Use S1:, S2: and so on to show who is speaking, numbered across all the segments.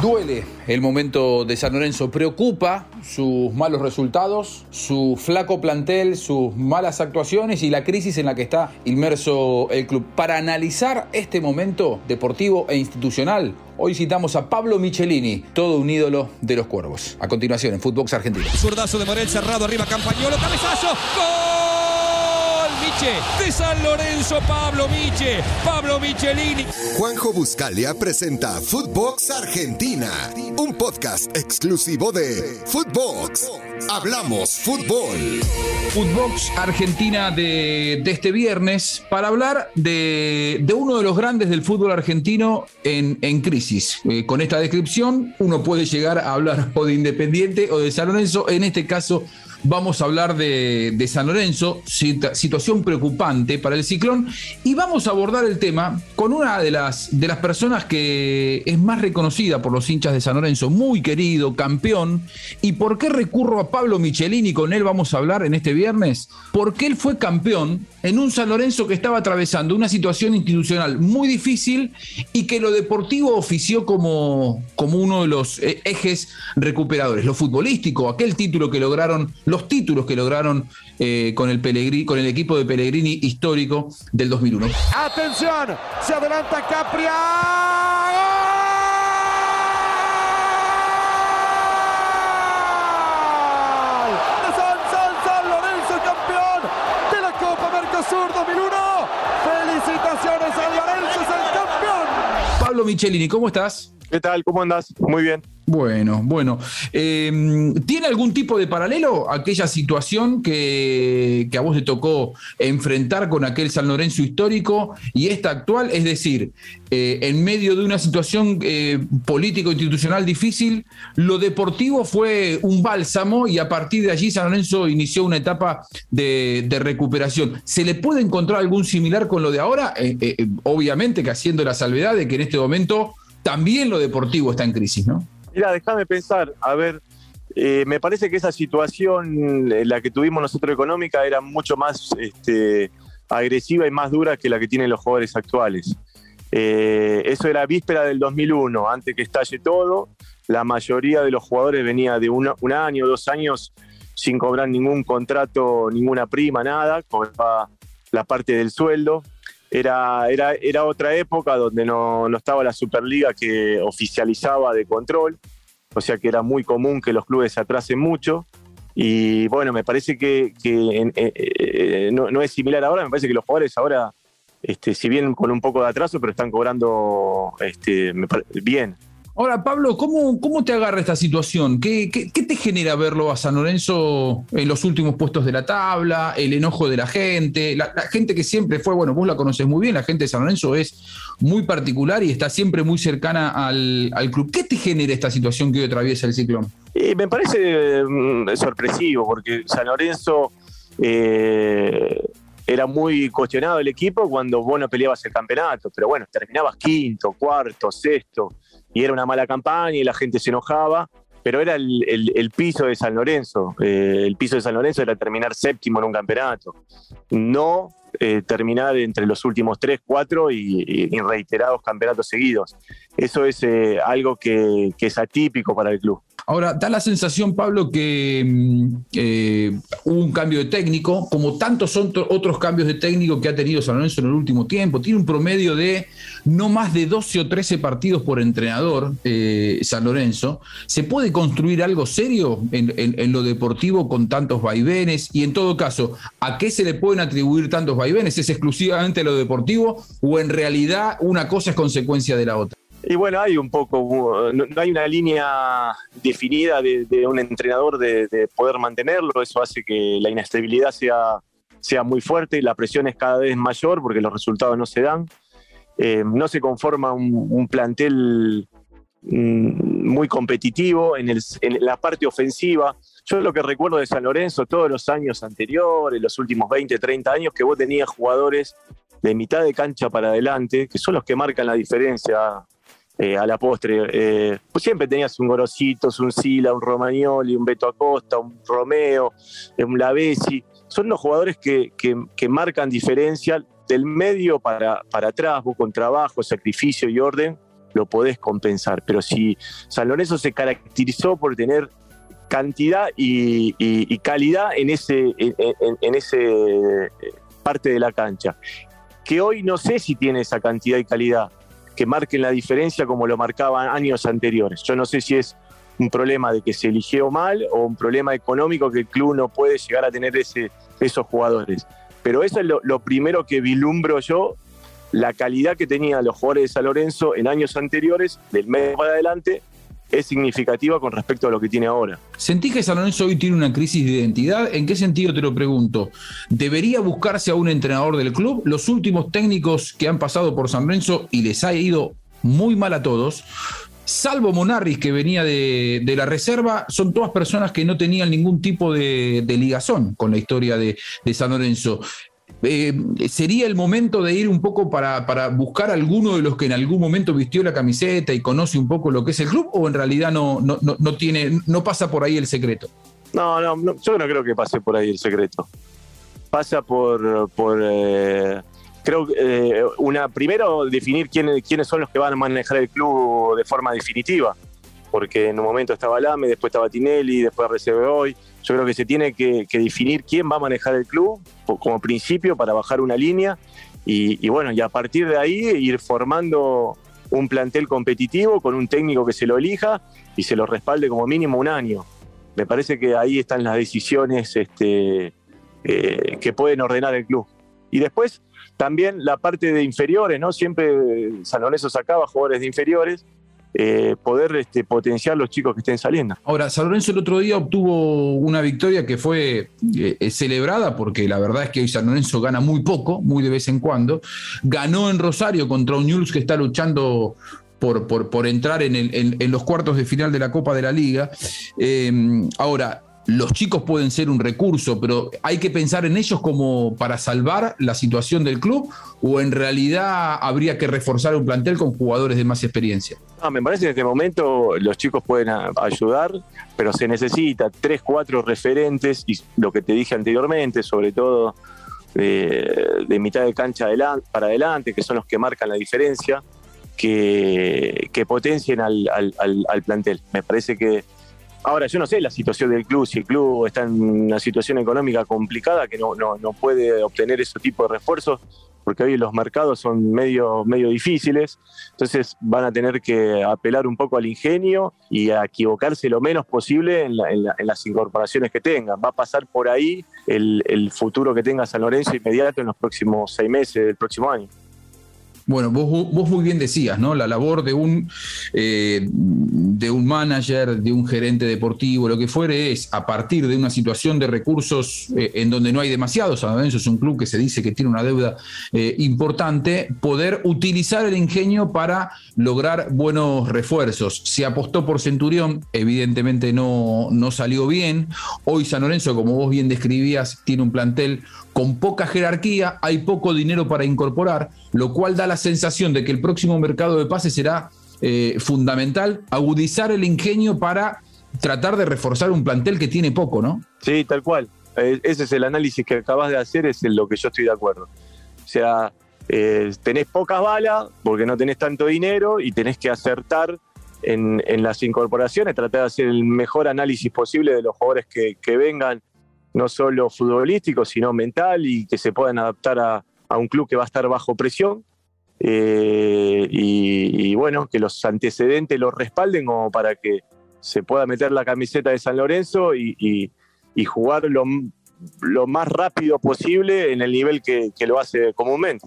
S1: Duele el momento de San Lorenzo, preocupa sus malos resultados, su flaco plantel, sus malas actuaciones y la crisis en la que está inmerso el club. Para analizar este momento deportivo e institucional, hoy citamos a Pablo Michelini, todo un ídolo de los cuervos. A continuación, en Footbox Argentina.
S2: Zurdazo de Morel cerrado, arriba Campañolo, cabezazo, ¡gol! Miche, de San Lorenzo, Pablo Miche, Pablo Michelini.
S3: Juanjo Buscalia presenta Footbox Argentina, un podcast exclusivo de Footbox. Hablamos fútbol.
S1: Footbox Argentina de, de este viernes para hablar de, de, uno de los grandes del fútbol argentino en, en crisis. Eh, con esta descripción uno puede llegar a hablar o de Independiente o de San Lorenzo, en este caso vamos a hablar de, de San Lorenzo, situación preocupante para el ciclón, y vamos a abordar el tema con una de las, de las personas que es más reconocida por los hinchas de San Lorenzo, muy querido, campeón. ¿Y por qué recurro a Pablo Michelini? Con él vamos a hablar en este viernes. Porque él fue campeón en un San Lorenzo que estaba atravesando una situación institucional muy difícil y que lo deportivo ofició como, como uno de los eh, ejes recuperadores. Lo futbolístico, aquel título que lograron los títulos que lograron eh, con, el con el equipo de Pellegrini histórico del 2001.
S4: Atención, se adelanta Capria. Sur 2001. Felicitaciones a Lorenzo, es el campeón.
S1: Pablo Michelini, ¿cómo estás?
S5: ¿Qué tal? ¿Cómo andas? Muy bien.
S1: Bueno, bueno. Eh, ¿Tiene algún tipo de paralelo aquella situación que, a vos te tocó enfrentar con aquel San Lorenzo histórico y esta actual? Es decir, eh, en medio de una situación eh, político-institucional difícil, lo deportivo fue un bálsamo y a partir de allí San Lorenzo inició una etapa de, de recuperación. ¿Se le puede encontrar algún similar con lo de ahora? obviamente que haciendo la salvedad de que en este momento también lo deportivo está en crisis, ¿no?
S5: Mira, déjame pensar, a ver, eh, me parece que esa situación, la que tuvimos nosotros económica, era mucho más este, agresiva y más dura que la que tienen los jugadores actuales. Eh, eso era víspera del 2001, antes que estalle todo. La mayoría de los jugadores venía de un año, dos años sin cobrar ningún contrato, ninguna prima, nada, cobraba la parte del sueldo. Era, era, era otra época donde no, no, estaba la Superliga que oficializaba de control, o sea que era muy común que los clubes se atrasen mucho. Y bueno, me parece que, que eh, eh, no, no, es similar ahora, me parece que los jugadores ahora, este, si bien con un poco de atraso, pero están cobrando este, bien.
S1: Ahora, Pablo, ¿cómo, ¿cómo te agarra esta situación? ¿Qué, ¿Qué, qué, te genera verlo a San Lorenzo en los últimos puestos de la tabla? El enojo de la gente, la, gente que siempre fue, bueno, vos la conoces muy bien, la gente de San Lorenzo es muy particular y está siempre muy cercana al, club. ¿Qué te genera esta situación que hoy atraviesa el ciclón?
S5: Me parece mm, sorpresivo, porque San Lorenzo eh, era muy cuestionado el equipo cuando vos no peleabas el campeonato, pero bueno, terminabas quinto, cuarto, sexto y era una mala campaña y la gente se enojaba, pero era el, el, piso de San Lorenzo. Eh, el piso de San Lorenzo era terminar séptimo en un campeonato, no eh, terminar entre los últimos tres, cuatro y reiterados campeonatos seguidos. Eso es eh, algo que, que es atípico para el club.
S1: Ahora, da la sensación, Pablo, que eh, hubo un cambio de técnico, como tantos otros cambios de técnico que ha tenido San Lorenzo en el último tiempo. Tiene un promedio de no más de 12 o 13 partidos por entrenador, eh, San Lorenzo. ¿Se puede construir algo serio en, en, lo deportivo con tantos vaivenes? Y en todo caso, ¿a qué se le pueden atribuir tantos vaivenes? ¿Es exclusivamente lo deportivo o en realidad una cosa es consecuencia de la otra?
S5: Y bueno, hay un poco, no, hay una línea definida de, un entrenador de, de, poder mantenerlo, eso hace que la inestabilidad sea, sea muy fuerte y la presión es cada vez mayor porque los resultados no se dan. Eh, no se conforma un, plantel mm, muy competitivo en, la parte ofensiva. Yo lo que recuerdo de San Lorenzo todos los años anteriores, los últimos 20, 30 años, que vos tenías jugadores de mitad de cancha para adelante, que son los que marcan la diferencia eh, a la postre. Eh, pues siempre tenías un Gorositos, un Sila, un Romagnoli, un Beto Acosta, un Romeo, un Lavesi. Son los jugadores que, que, marcan diferencia del medio para, para atrás, con trabajo, sacrificio y orden. lo podés compensar. Pero si San Lorenzo se caracterizó por tener cantidad y, calidad en ese, en, ese eh, parte de la cancha, que hoy no sé si tiene esa cantidad y calidad que marquen la diferencia como lo marcaban años anteriores. Yo no sé si es un problema de que se eligió mal o un problema económico que el club no puede llegar a tener esos jugadores. Pero eso es lo, primero que vilumbro yo la calidad que tenían los jugadores de San Lorenzo en años anteriores, del medio para adelante, es significativa con respecto a lo que tiene ahora.
S1: ¿Sentís que San Lorenzo hoy tiene una crisis de identidad? ¿En qué sentido te lo pregunto? ¿Debería buscarse a un entrenador del club? Los últimos técnicos que han pasado por San Lorenzo y les ha ido muy mal a todos, salvo Monarris que venía de, la reserva, son todas personas que no tenían ningún tipo de, ligazón con la historia de, de San Lorenzo. Eh, ¿sería el momento de ir un poco para, para, buscar a alguno de los que en algún momento vistió la camiseta y conoce un poco lo que es el club o en realidad no, no, no, tiene, no pasa por ahí el secreto?
S5: No, no, yo no creo que pase por ahí el secreto. Pasa por, por eh, creo eh, una primero definir quiénes, quiénes son los que van a manejar el club de forma definitiva porque en un momento estaba Lame, después estaba Tinelli, después recibe hoy. Yo creo que se tiene que, definir quién va a manejar el club como principio para bajar una línea y, bueno, y a partir de ahí ir formando un plantel competitivo con un técnico que se lo elija y se lo respalde como mínimo un año. Me parece que ahí están las decisiones este, eh, que pueden ordenar el club. Y después también la parte de inferiores, ¿no? Siempre San Lorenzo sacaba jugadores de inferiores eh, poder este, potenciar los chicos que estén saliendo.
S1: Ahora, San Lorenzo el otro día obtuvo una victoria que fue eh, celebrada porque la verdad es que hoy San Lorenzo gana muy poco, muy de vez en cuando. Ganó en Rosario contra un que está luchando por, por, entrar en, en, los cuartos de final de la Copa de la Liga. Eh, ahora, los chicos pueden ser un recurso, pero hay que pensar en ellos como para salvar la situación del club o en realidad habría que reforzar un plantel con jugadores de más experiencia.
S5: me parece que en este momento los chicos pueden ayudar, pero se necesita tres, cuatro referentes y lo que te dije anteriormente, sobre todo de, mitad de cancha para adelante, que son los que marcan la diferencia, que, potencien al plantel. Me parece que Ahora, yo no sé la situación del club, si el club está en una situación económica complicada que no, no, puede obtener ese tipo de refuerzos, porque hoy los mercados son medio, medio difíciles, entonces van a tener que apelar un poco al ingenio y a equivocarse lo menos posible en, las incorporaciones que tengan. Va a pasar por ahí el, el futuro que tenga San Lorenzo inmediato en los próximos seis meses del próximo año.
S1: Bueno, vos, muy bien decías, ¿no? La labor de un, eh, de un manager, de un gerente deportivo, lo que fuere, es a partir de una situación de recursos eh, en donde no hay demasiados, eso es un club que se dice que tiene una deuda eh, importante, poder utilizar el ingenio para lograr buenos refuerzos. Se apostó por Centurión, evidentemente no, no salió bien. Hoy San Lorenzo, como vos bien describías, tiene un plantel con poca jerarquía, hay poco dinero para incorporar, lo cual da la sensación de que el próximo mercado de pases será eh, fundamental agudizar el ingenio para tratar de reforzar un plantel que tiene poco, ¿no?
S5: Sí, tal cual. Eh, ese es el análisis que acabas de hacer, es en lo que yo estoy de acuerdo. O sea, eh, tenés pocas balas porque no tenés tanto dinero y tenés que acertar en, las incorporaciones, tratar de hacer el mejor análisis posible de los jugadores que, vengan no solo futbolístico, sino mental y que se puedan adaptar a, un club que va a estar bajo presión. Eh, y, bueno, que los antecedentes lo respalden como para que se pueda meter la camiseta de San Lorenzo y, jugar lo, más rápido posible en el nivel que lo hace comúnmente.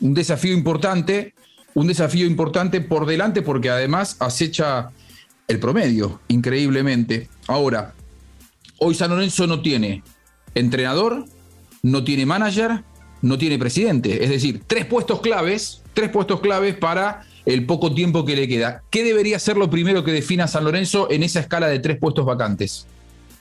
S1: Un desafío importante, un desafío importante por delante porque además acecha el promedio, increíblemente. Ahora, Hoy San Lorenzo no tiene entrenador, no tiene manager, no tiene presidente. Es decir, tres puestos claves, tres puestos claves para el poco tiempo que le queda. ¿Qué debería ser lo primero que defina San Lorenzo en esa escala de tres puestos vacantes?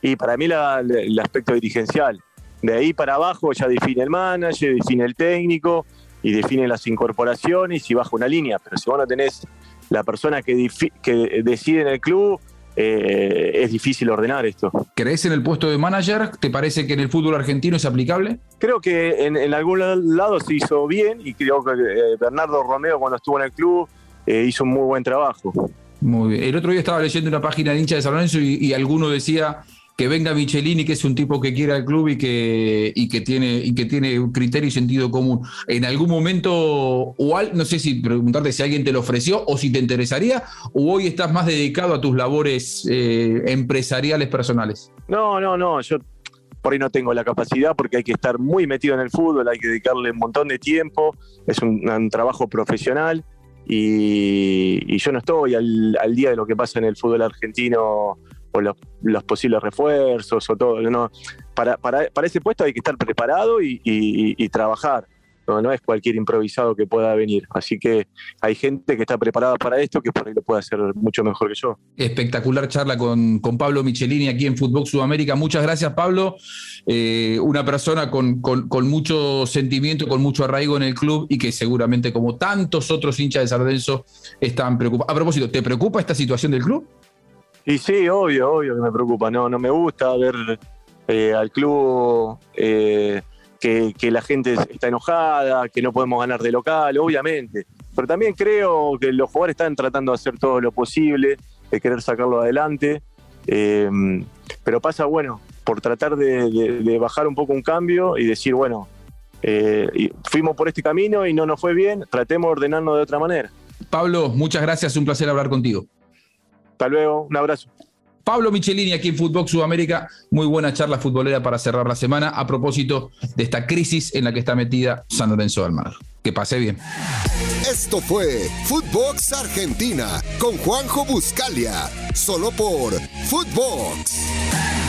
S5: Y para mí el aspecto dirigencial. De ahí para abajo ya define el manager, define el técnico y define las incorporaciones y baja una línea. Pero si vos no tenés la persona que, que decide en el club, eh, es difícil ordenar esto.
S1: ¿Crees en el puesto de manager? ¿Te parece que en el fútbol argentino es aplicable?
S5: Creo que en, algún lado se hizo bien y creo que eh, Bernardo Romeo cuando estuvo en el club eh, hizo un muy buen trabajo.
S1: Muy bien. El otro día estaba leyendo una página de hincha de San Lorenzo y, alguno decía que venga Michelini, que es un tipo que quiere al club y que, y que tiene y que tiene criterio y sentido común. En algún momento, o no sé si preguntarte si alguien te lo ofreció o si te interesaría, o hoy estás más dedicado a tus labores eh, empresariales personales.
S5: No, no, no. Yo por ahí no tengo la capacidad porque hay que estar muy metido en el fútbol, hay que dedicarle un montón de tiempo, es un trabajo profesional y, yo no estoy al, día de lo que pasa en el fútbol argentino o los, posibles refuerzos o todo. No, para, para, para, ese puesto hay que estar preparado y trabajar. No, es cualquier improvisado que pueda venir. Así que hay gente que está preparada para esto que por ahí lo puede hacer mucho mejor que yo.
S1: Espectacular charla con, con Pablo Michelini aquí en Fútbol Sudamérica. Muchas gracias, Pablo. Eh, una persona con, mucho sentimiento, con mucho arraigo en el club y que seguramente, como tantos otros hinchas de Sardenso, están preocupados. A propósito, ¿te preocupa esta situación del club?
S5: Y sí, obvio, obvio que me preocupa. No, no me gusta ver eh, al club. Eh, que, la gente está enojada, que no podemos ganar de local, obviamente. Pero también creo que los jugadores están tratando de hacer todo lo posible, de querer sacarlo adelante. Eh, pero pasa, bueno, por tratar de, bajar un poco un cambio y decir, bueno, eh, fuimos por este camino y no nos fue bien, tratemos de ordenarnos de otra manera.
S1: Pablo, muchas gracias, un placer hablar contigo.
S5: Hasta luego, un abrazo.
S1: Pablo Michelini aquí en Fútbol Sudamérica. Muy buena charla futbolera para cerrar la semana a propósito de esta crisis en la que está metida San Lorenzo del Mar. Que pase bien.
S3: Esto fue Footbox Argentina con Juanjo Buscalia, solo por Footbox.